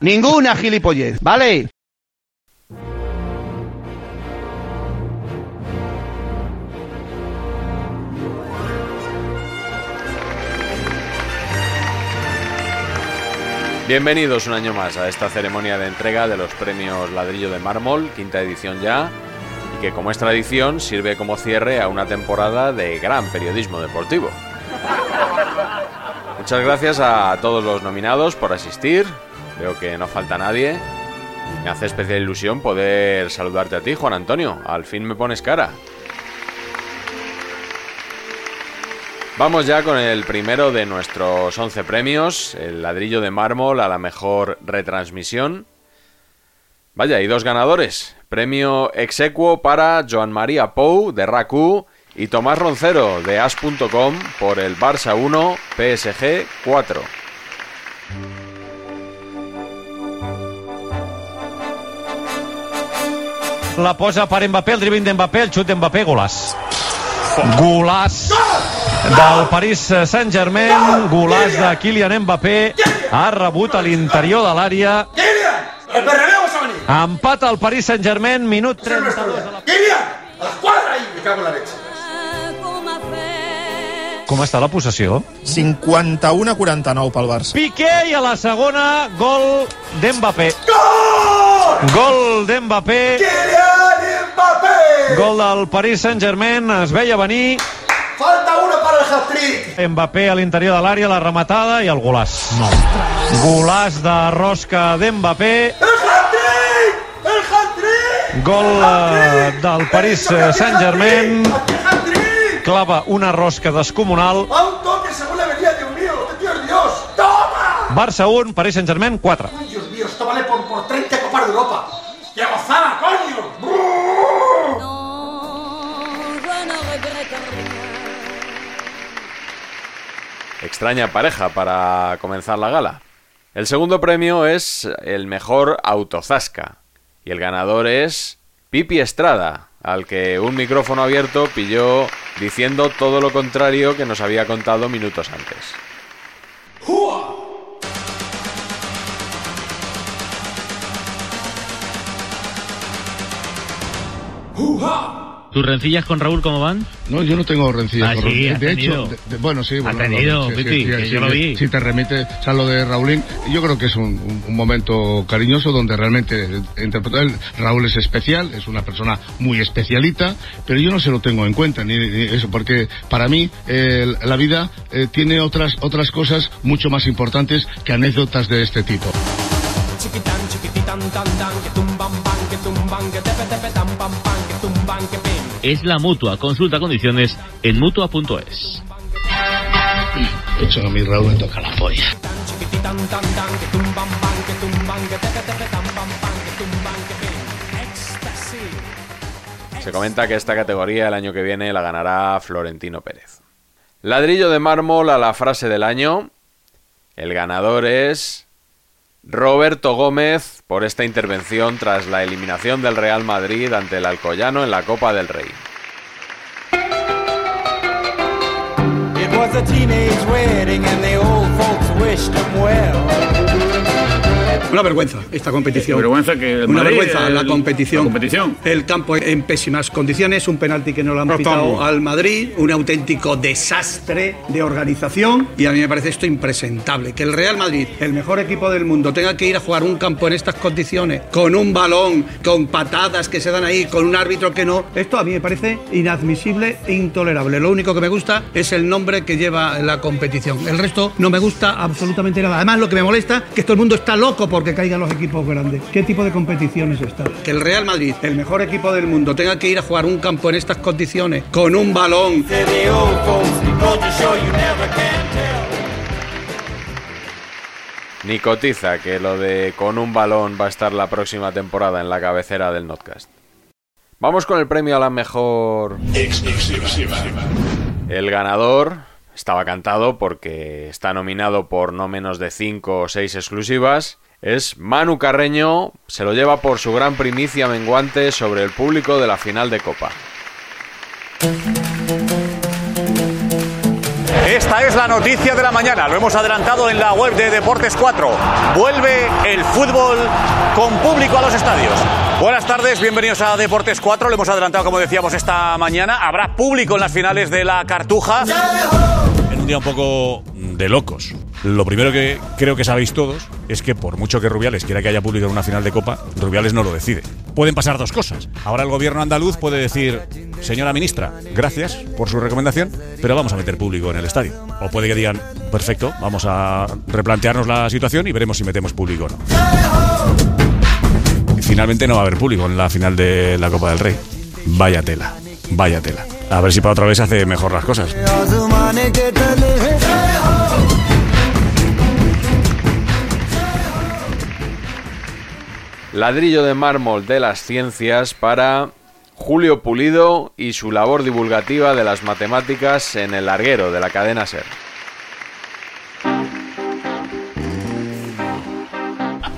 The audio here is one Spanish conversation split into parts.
Ninguna gilipollez, ¿vale? Bienvenidos un año más a esta ceremonia de entrega de los premios Ladrillo de Mármol, quinta edición ya, y que como es tradición sirve como cierre a una temporada de gran periodismo deportivo. Muchas gracias a todos los nominados por asistir, veo que no falta nadie. Me hace especial ilusión poder saludarte a ti, Juan Antonio, al fin me pones cara. Vamos ya con el primero de nuestros 11 premios, el ladrillo de mármol a la mejor retransmisión. Vaya, y dos ganadores. Premio exequo para Joan María Pou de RACU y Tomás Roncero de As.com por el Barça 1, PSG 4. La posa per Mbappé, el dribbling d'Mbappé, el xut d'Mbappé, golàs. Golàs del Paris Saint-Germain, golàs de Kylian Mbappé, ha rebut a l'interior de l'àrea. Empat al Paris Saint-Germain, minut 32 de la... Kylian, a la ahí. Me cago en la leche. Com està la possessió? 51 a 49 pel Barça. Piqué i a la segona, gol d'Mbappé. ¡Gol! Gol d'Mbappé. ¡Kylian Mbappé! Gol del Paris Saint-Germain, es veia venir. Falta uno para el hat-trick. Mbappé a l'interior de l'àrea, la rematada i el golàs. No. Golàs de rosca d'Mbappé. ¡El hat-trick! ¡El hat-trick! Gol eh, del Paris Saint-Germain. Clava una rosca descomunal. A un toque según la mío. ¡Este tío es Dios! ¡Toma! Barça 1, Paris Saint-Germain 4. ¡Ay, Dios mío! Esto vale por, por 30 Copas de Europa. ¡Qué gozada, coño! Extraña pareja para comenzar la gala. El segundo premio es el mejor autozasca. Y el ganador es Pipi Estrada, al que un micrófono abierto pilló diciendo todo lo contrario que nos había contado minutos antes. ¿Tus rencillas con Raúl cómo van? No, yo no tengo rencillas Ah, con sí, Raúl. De tenido. hecho, de- de- bueno, sí. bueno, tenido, sí, sí, que yo lo vi. Si te remite a lo de Raúlín, yo creo que es un, un- un momento cariñoso donde realmente interpretar Raúl es especial, es una persona muy especialita, pero yo no se lo tengo en cuenta ni, ni eso, porque para mí eh, la vida eh, tiene otras otras cosas mucho más importantes que anécdotas de este tipo. Es la mutua. Consulta condiciones en mutua.es. Eso a mi Raúl me toca la polla. Se comenta que esta categoría el año que viene la ganará Florentino Pérez. Ladrillo de mármol a la frase del año. El ganador es Roberto Gómez por esta intervención tras la eliminación del Real Madrid ante el Alcoyano en la Copa del Rey. Una vergüenza esta competición. vergüenza que el Una Madrid, vergüenza la competición. la competición. El campo en pésimas condiciones, un penalti que no lo han pitado al Madrid, un auténtico desastre de organización y a mí me parece esto impresentable. Que el Real Madrid, el mejor equipo del mundo, tenga que ir a jugar un campo en estas condiciones, con un balón, con patadas que se dan ahí, con un árbitro que no. Esto a mí me parece inadmisible e intolerable. Lo único que me gusta es el nombre que lleva la competición. El resto no me gusta absolutamente nada. Además, lo que me molesta es que todo el mundo está loco porque caigan los equipos grandes. ¿Qué tipo de competición es esta? Que el Real Madrid, el mejor equipo del mundo, tenga que ir a jugar un campo en estas condiciones, con un balón. Said the old folks, goes to show you never can tell. Ni cotiza que lo de con un balón va a estar la próxima temporada en la cabecera del Notcast. Vamos con el premio a la mejor. El ganador estaba cantado porque está nominado por no menos de 5 o 6 exclusivas. Es Manu Carreño, se lo lleva por su gran primicia menguante sobre el público de la final de Copa. Esta es la noticia de la mañana, lo hemos adelantado en la web de Deportes 4. Vuelve el fútbol con público a los estadios. Buenas tardes, bienvenidos a Deportes 4. Lo hemos adelantado, como decíamos, esta mañana. Habrá público en las finales de la Cartuja. Día un poco de locos. Lo primero que creo que sabéis todos es que por mucho que Rubiales quiera que haya público en una final de Copa, Rubiales no lo decide. Pueden pasar dos cosas. Ahora el gobierno andaluz puede decir, señora ministra, gracias por su recomendación, pero vamos a meter público en el estadio. O puede que digan, perfecto, vamos a replantearnos la situación y veremos si metemos público o no. Finalmente no va a haber público en la final de la Copa del Rey. Vaya tela, vaya tela. A ver si para otra vez hace mejor las cosas. Ladrillo de mármol de las ciencias para Julio Pulido y su labor divulgativa de las matemáticas en el larguero de la cadena SER.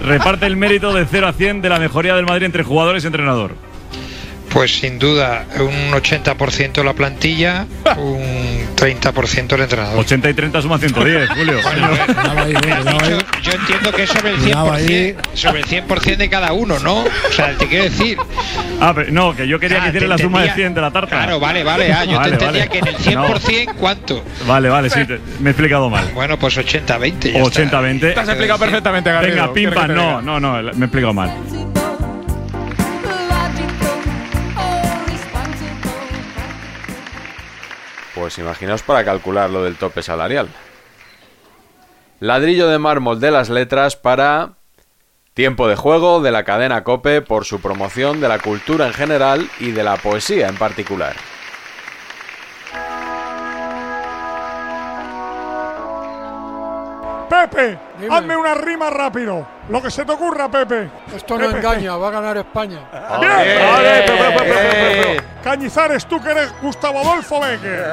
Reparte el mérito de 0 a 100 de la mejoría del Madrid entre jugadores y entrenador. Pues sin duda, un 80% la plantilla, un 30% el entrenador. 80 y 30 suma 110, Julio. Yo, yo entiendo que es sobre el Cuidado ahí. 100%, sobre el 100 de cada uno, ¿no? O sea, te quiero decir. Ah, pero no, que yo quería Ah, que hiciera te la suma de entendía. 100 de la tarta. Claro, vale, vale. Ah, yo Vale, te entendía vale. que en el 100%, ¿cuánto? Vale, vale, sí, te- me he explicado mal. Bueno, pues 80-20. ya 80-20. está. Venga, pim pam, no, no, no, me he explicado mal. Pues imaginaos para calcular lo del tope salarial. Ladrillo de mármol de las letras para Tiempo de juego de la cadena Cope por su promoción de la cultura en general y de la poesía en particular. Pepe, hazme una rima rápido. Lo que se te ocurra, Pepe. Esto no engaña, va a ganar España. Bien. Vale, pe- pe- pe- pe- pe- pe- pe. Cañizares, tú que eres Gustavo Adolfo Becker.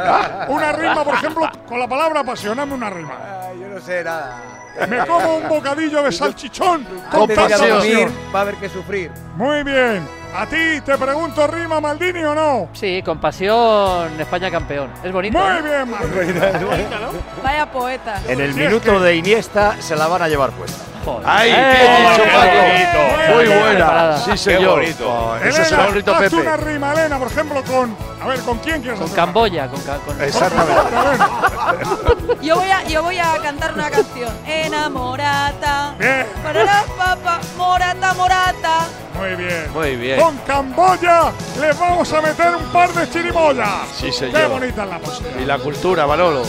Una rima, por ejemplo, con la palabra pasión. Hazme una rima. Yo no sé nada. Me como un bocadillo de salchichón con tanta pasión. va a haber que sufrir. Muy bien. A ti te pregunto, ¿rima Maldini o no? Sí, con pasión España campeón. Es bonito. Muy ¿eh? bien, Maldini. Vaya poeta. En el Sí, es minuto que- de Iniesta se la van a llevar puesta. ¡Ay, qué dicho, Paco! Muy buena. Sí, señor. Eso Elena, será un rito, hazte Pepe. una rima, Elena, por ejemplo, con. A ver, ¿con quién quieres Con hacer? Camboya, con, con Yo voy a, yo voy a cantar una canción. Enamorata. Bien. Parará, papá, morata, morata. Muy bien. Muy bien. Con Camboya les vamos a meter un par de chirimoyas. Sí, señor. Qué bonita es la música. Y la cultura, Manolo.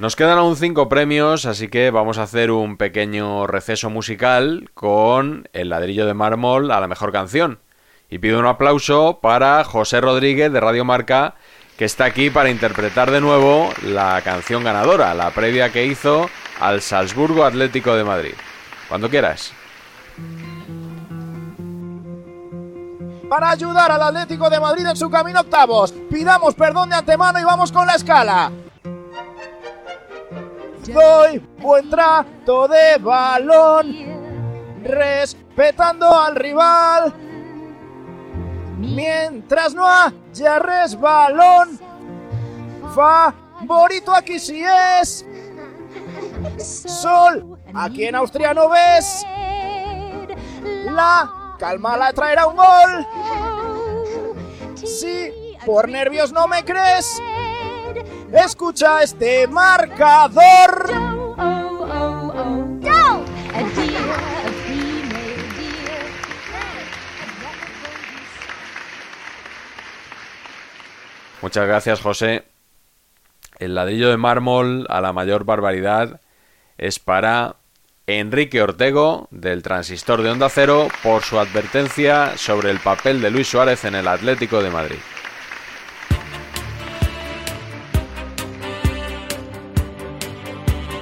Nos quedan aún cinco premios, así que vamos a hacer un pequeño receso musical con El ladrillo de mármol a la mejor canción. Y pido un aplauso para José Rodríguez de Radio Marca, que está aquí para interpretar de nuevo la canción ganadora, la previa que hizo al Salzburgo Atlético de Madrid. Cuando quieras. para ayudar al Atlético de Madrid en su camino octavos. Pidamos perdón de antemano y vamos con la escala. Doy buen trato de balón, respetando al rival. Mientras no haya resbalón, favorito aquí sí es. Sol, aquí en Austria no ves. La calma la traerá un gol. Si por nervios no me crees, escucha este marcador. Muchas gracias, José. El ladrillo de mármol a la mayor barbaridad es para Enrique Ortego, del Transistor de Onda Cero, por su advertencia sobre el papel de Luis Suárez en el Atlético de Madrid.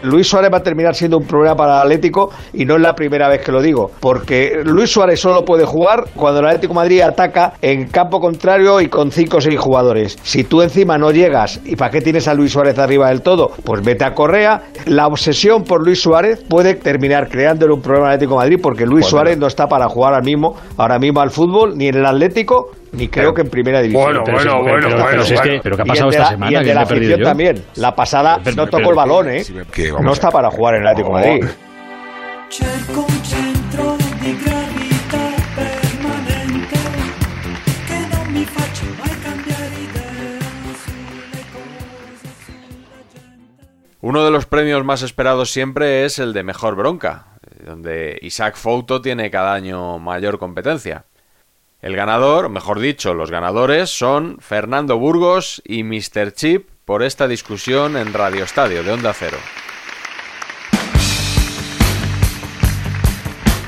Luis Suárez va a terminar siendo un problema para el Atlético y no es la primera vez que lo digo, porque Luis Suárez solo puede jugar cuando el Atlético de Madrid ataca en campo contrario y con 5 o 6 jugadores. Si tú encima no llegas, ¿y para qué tienes a Luis Suárez arriba del todo? Pues vete a Correa. La obsesión por Luis Suárez puede terminar creándole un problema al Atlético de Madrid porque Luis Bueno. Suárez no está para jugar ahora mismo, ahora mismo al fútbol, ni en el Atlético, ni creo que en primera división. Bueno, Pero bueno, pero- bueno, pero- bueno, si es que- bueno. pero ¿qué ha Y pasado el de esta la- semana? Y el de la afición yo. también. La pasada Pero- no tocó el balón, ¿eh? Que vamos No está para jugar en el Atlético de Madrid. Uno de los premios más esperados siempre es el de Mejor Bronca, donde Isaac Fouto tiene cada año mayor competencia. El ganador, mejor dicho, los ganadores son Fernando Burgos y Mr. Chip por esta discusión en Radio Estadio de Onda Cero.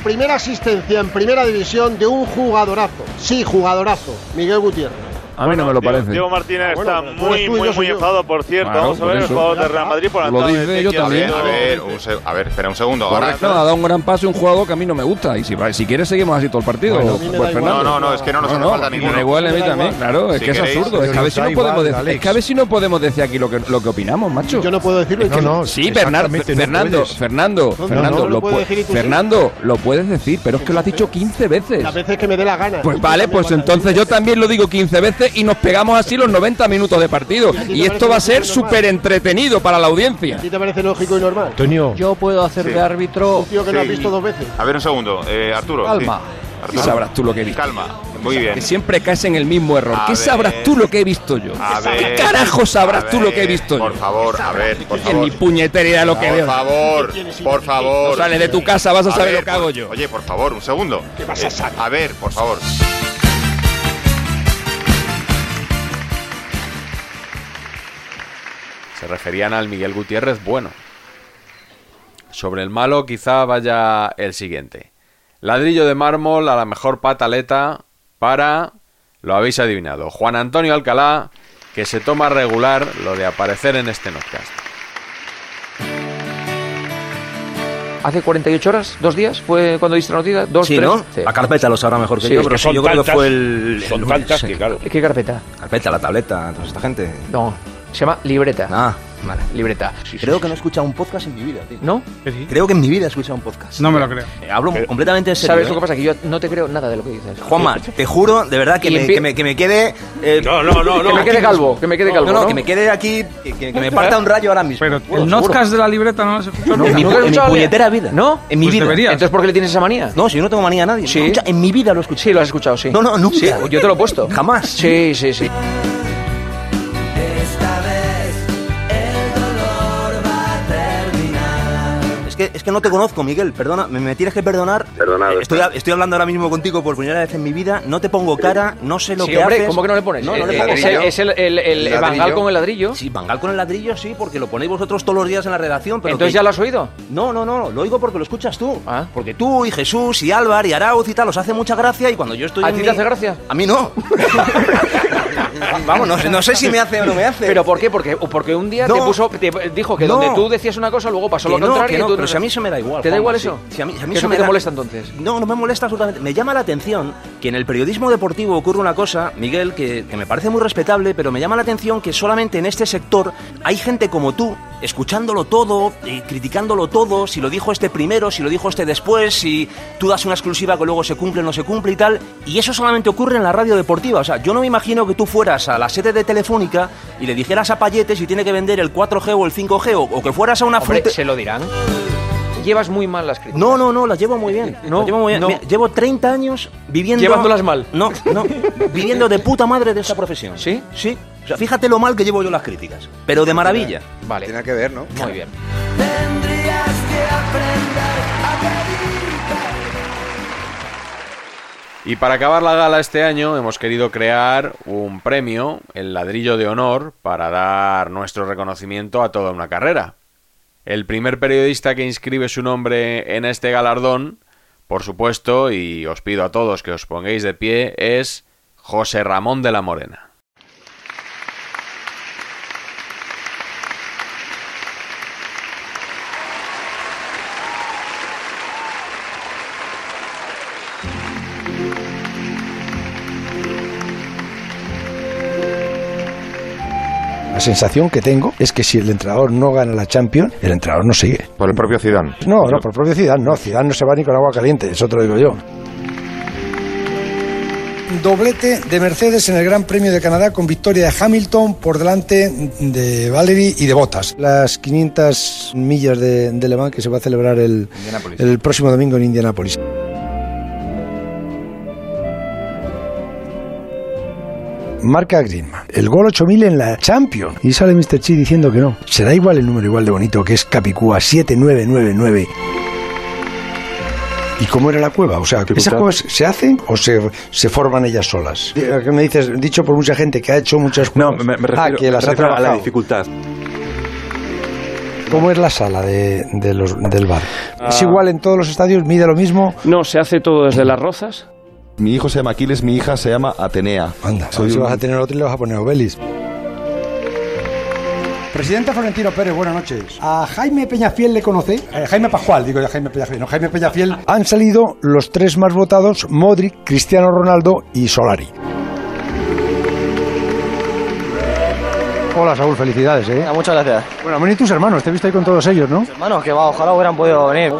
Primera asistencia en primera división de un jugadorazo. Sí, jugadorazo. Miguel Gutiérrez. A mí no me lo parece. Diego Martínez Ah, bueno, está muy, muy, muy enfadado, por cierto. Claro, Vamos a ver el jugador de Real Madrid por la Lo dice de yo también. A ver, a ver, espera un segundo. Ahora, Correcto, ha dado un gran pase un jugador que a mí no me gusta. Y si, si quieres, seguimos así todo el partido. Bueno, pues. No, no, no, es que no nos hace falta ninguno. Me igual a mí también, claro. Es Si que es absurdo. Es que a ver si no podemos igual, decir, es que a ver si no podemos decir aquí lo que, lo que opinamos, macho. Yo no puedo decirlo. No, no, sí, Bernardo, no Fernando. Fernando, No, no, Fernando, no lo. Fernando, lo puedes decir, pero es que lo has dicho 15 veces. Las veces que me dé la gana. Pues vale, pues entonces yo también lo digo 15 veces y nos pegamos así los 90 minutos de partido. Y esto va a ser súper entretenido para la audiencia. ¿A ti te parece lógico y normal? Antonio. Yo puedo hacer Sí. de árbitro. Un tío que lo has Sí. visto dos veces. A ver, un segundo. Eh, Arturo. Calma. sí. ¿Qué sabrás tú lo que he visto? Calma. Muy bien. Que siempre caes en el mismo error. A ¿Qué ver. sabrás tú lo que he visto yo? A ¿Qué ver, carajo sabrás a tú lo que he visto Por yo? favor, a ver, por En favor. mi puñetera idea lo que Por veo. favor, por favor. No sales de tu casa, vas a saber ver, lo que hago por- yo. Oye, por favor, un segundo. ¿Qué vas a Eh, a ver, por favor. Se referían al Miguel Gutiérrez bueno. Sobre el malo quizá vaya el siguiente. Ladrillo de mármol a la mejor pataleta para, lo habéis adivinado, Juan Antonio Alcalá, que se toma regular lo de aparecer en este podcast. Hace 48 horas, dos días, fue cuando diste la noticia. Dos, Sí, tres. ¿no? La carpeta lo sabrá mejor que Sí, yo, pero que sí, son yo creo que tantas- fue el. son el tantas lunes, que, claro. ¿Qué carpeta? Carpeta, la tableta, toda esta gente. No, se llama libreta. Ah, vale. Libreta. Creo que no he escuchado un podcast en mi vida, tío. ¿No? Creo que en mi vida he escuchado un podcast. No me lo creo. Eh, Hablo completamente en serio. ¿Sabes ¿eh? lo que pasa? Que yo no te creo nada de lo que dices. Juanma, te juro, de verdad, que, me, que, me, que me quede. eh, No, no, no, no. Que me quede calvo, que me quede calvo, No, no, ¿no? que me quede aquí, que, me parta un rayo ahora mismo. Pero el notcast de la libreta no lo has escuchado nunca. En mi, ¿Nunca has en mi escuchado puñetera vida. ¿No? En mi Pues vida. deberías. Entonces, ¿por qué le tienes esa manía? No, si yo no tengo manía a nadie. Sí. En mi vida lo he escuchado. Sí, lo has escuchado, sí. No, no, nunca. Sí, yo te lo he puesto. Jamás. Sí, sí, sí. Es que no te conozco, Miguel. Perdona, me, me tienes que perdonar. Perdonado. Estoy, estoy hablando ahora mismo contigo por primera vez en mi vida. No te pongo cara, no sé lo Sí, que hombre, haces. ¿cómo que no le pones? No, no le Eh, pongo es cara. el- es el- el- el- el Bangal con el ladrillo. Sí, Bangal con el ladrillo, sí, porque lo ponéis vosotros todos los días en la redacción. Pero Entonces que- ya lo has oído. Ah. No, no, no, lo oigo porque lo escuchas tú. Porque tú y Jesús y Álvaro y Arauz y tal os hace mucha gracia y cuando yo estoy ¿A ti mi- te hace gracia? A mí no. Vamos, no, sé- no sé si me hace o no me hace. ¿Pero por qué? Porque, porque un día No. te puso, te dijo que No. donde tú decías una cosa, luego pasó lo contrario. y no, tú pero si a mí eso me da igual. ¿Te da igual eso? Si a mí, si a mí ¿Qué es eso lo me te da- molesta entonces? No, no me molesta absolutamente. Me llama la atención que en el periodismo deportivo ocurre una cosa, Miguel, que, que me parece muy respetable, pero me llama la atención que solamente en este sector hay gente como tú, escuchándolo todo, eh, criticándolo todo, si lo dijo este primero, si lo dijo este después, si tú das una exclusiva que luego se cumple o no se cumple y tal. Y eso solamente ocurre en la radio deportiva. O sea, yo no me imagino que tú fueras a la sede de Telefónica y le dijeras a Payete si tiene que vender el 4G o el 5G o, o que fueras a una Hombre, fruta... se lo dirán. Llevas muy mal las críticas. No, no, no, las llevo muy bien. No, las llevo muy bien. no. Mira, llevo 30 años viviendo. Llevándolas mal. No, no. viviendo de puta madre de esta profesión. ¿Sí? Sí. O sea, fíjate lo mal que llevo yo las críticas. Pero de maravilla. Vale. Tiene que ver, ¿no? Muy bien. Y para acabar la gala este año hemos querido crear un premio, el ladrillo de honor, para dar nuestro reconocimiento a toda una carrera. El primer periodista que inscribe su nombre en este galardón, por supuesto, y os pido a todos que os pongáis de pie, es José Ramón de la Morena. Sensación que tengo es que si el entrenador no gana la Champions, el entrenador no sigue. Por el propio Zidane. No, no, por el propio Zidane, no. Zidane no se va ni con agua caliente, eso te lo digo yo. Doblete de Mercedes en el Gran Premio de Canadá con victoria de Hamilton por delante de Valery y de Bottas. Las 500 millas de, de Le Mans que se va a celebrar el, el próximo domingo en Indianápolis. Marca Griezmann. El gol 8000 en la Champions. Y sale Mr. Chi diciendo que no. Será igual el número igual de bonito que es Capicúa 7999. ¿Y cómo era la cueva? O sea, ¿esas cuevas se hacen o se, se forman ellas solas? ¿Qué me dices? Dicho por mucha gente que ha hecho muchas cuevas. No, me, me refiero, ah, que las me ha a la dificultad. ¿Cómo es la sala de, de los, del bar? ¿Es Ah. igual en todos los estadios? ¿Mide lo mismo? No, se hace todo desde las rozas. Mi hijo se llama Aquiles, mi hija se llama Atenea. Anda, Soy si un- vas a tener otro y le vas a poner Obelis. Presidente Florentino Pérez, buenas noches. ¿A Jaime Peñafiel le conoce? Eh, Jaime Pascual, digo ya Jaime Peñafiel. No, Jaime Peñafiel. Han salido los tres más votados, Modric, Cristiano Ronaldo y Solari. Hola Saúl, felicidades, ¿eh? muchas gracias. Bueno, han venido tus hermanos, te he visto ahí con todos ellos, ¿no? Hermanos, que va, ojalá hubieran podido venir.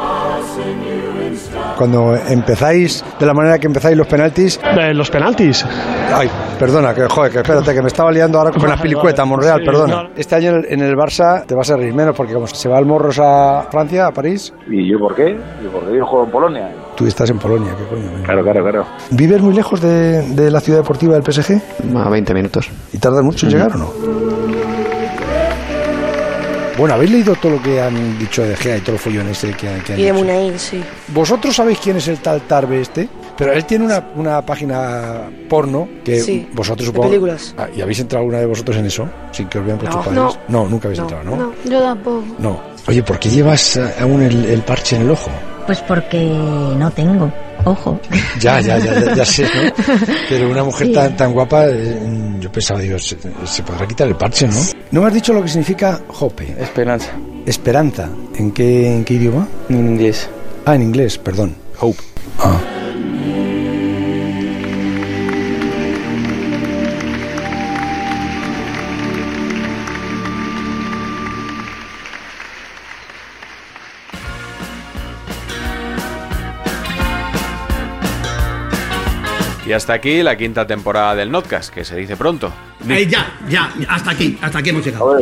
Cuando empezáis de la manera que empezáis los penaltis. los penaltis? Ay, perdona, que joder, que espérate, que me estaba liando ahora con la pilicueta. Monreal, Sí, perdona. Este año en el Barça te vas a reír menos porque como se va el Morros a Francia, a París, ¿Y yo por qué? ¿Y por qué yo juego en Polonia? tú estás en Polonia, ¿qué coño? Claro, claro, claro. ¿Vives muy lejos de, de la ciudad deportiva del PSG? A 20 minutos. ¿Y tardas mucho en llegar o no? Bueno, ¿habéis leído todo lo que han dicho de Gea y todo el follón ese que, han- que han Y de dicho? Munain, sí. ¿Vosotros sabéis quién es el tal Tarbe este? Pero él tiene una, una página porno que Sí, vosotros supongo... películas. Ah, ¿Y habéis entrado alguna de vosotros en eso? Sin que os vean vuestros No. padres. No, nunca habéis entrado, ¿no? No, yo tampoco. No. Oye, ¿por qué llevas eh, aún el, el parche en el ojo? Pues porque no tengo ojo. Ya, ya, ya, ya, ya sé, ¿no? Pero una mujer Sí. tan, tan guapa, eh, yo pensaba, digo, se, se podrá quitar el parche, ¿no? ¿No me has dicho lo que significa Hope? Esperanza. Esperanza. ¿En qué, en qué idioma? En inglés. Ah, en inglés, perdón. Hope. Ah. Y hasta aquí la quinta temporada del Notcast, que se dice pronto. Eh, ya, ya, hasta aquí, hasta aquí hemos llegado.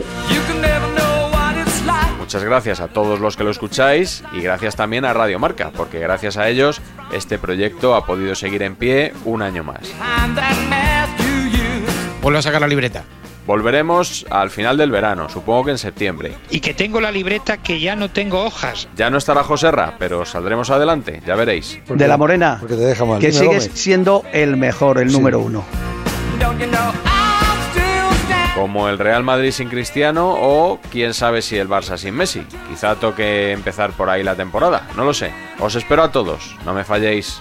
Muchas gracias a todos los que lo escucháis y gracias también a Radio Marca, porque gracias a ellos este proyecto ha podido seguir en pie un año más. Vuelvo a sacar la libreta. Volveremos al final del verano, supongo que en septiembre. Y que tengo la libreta que ya no tengo hojas. Ya no estará Joserra, pero saldremos adelante, ya veréis. De la Morena, Porque te deja mal. que Dime, sigue Gómez. siendo el mejor, el número uno. Como el Real Madrid sin Cristiano o quién sabe si el Barça sin Messi. Quizá toque empezar por ahí la temporada, no lo sé. Os espero a todos, no me falléis.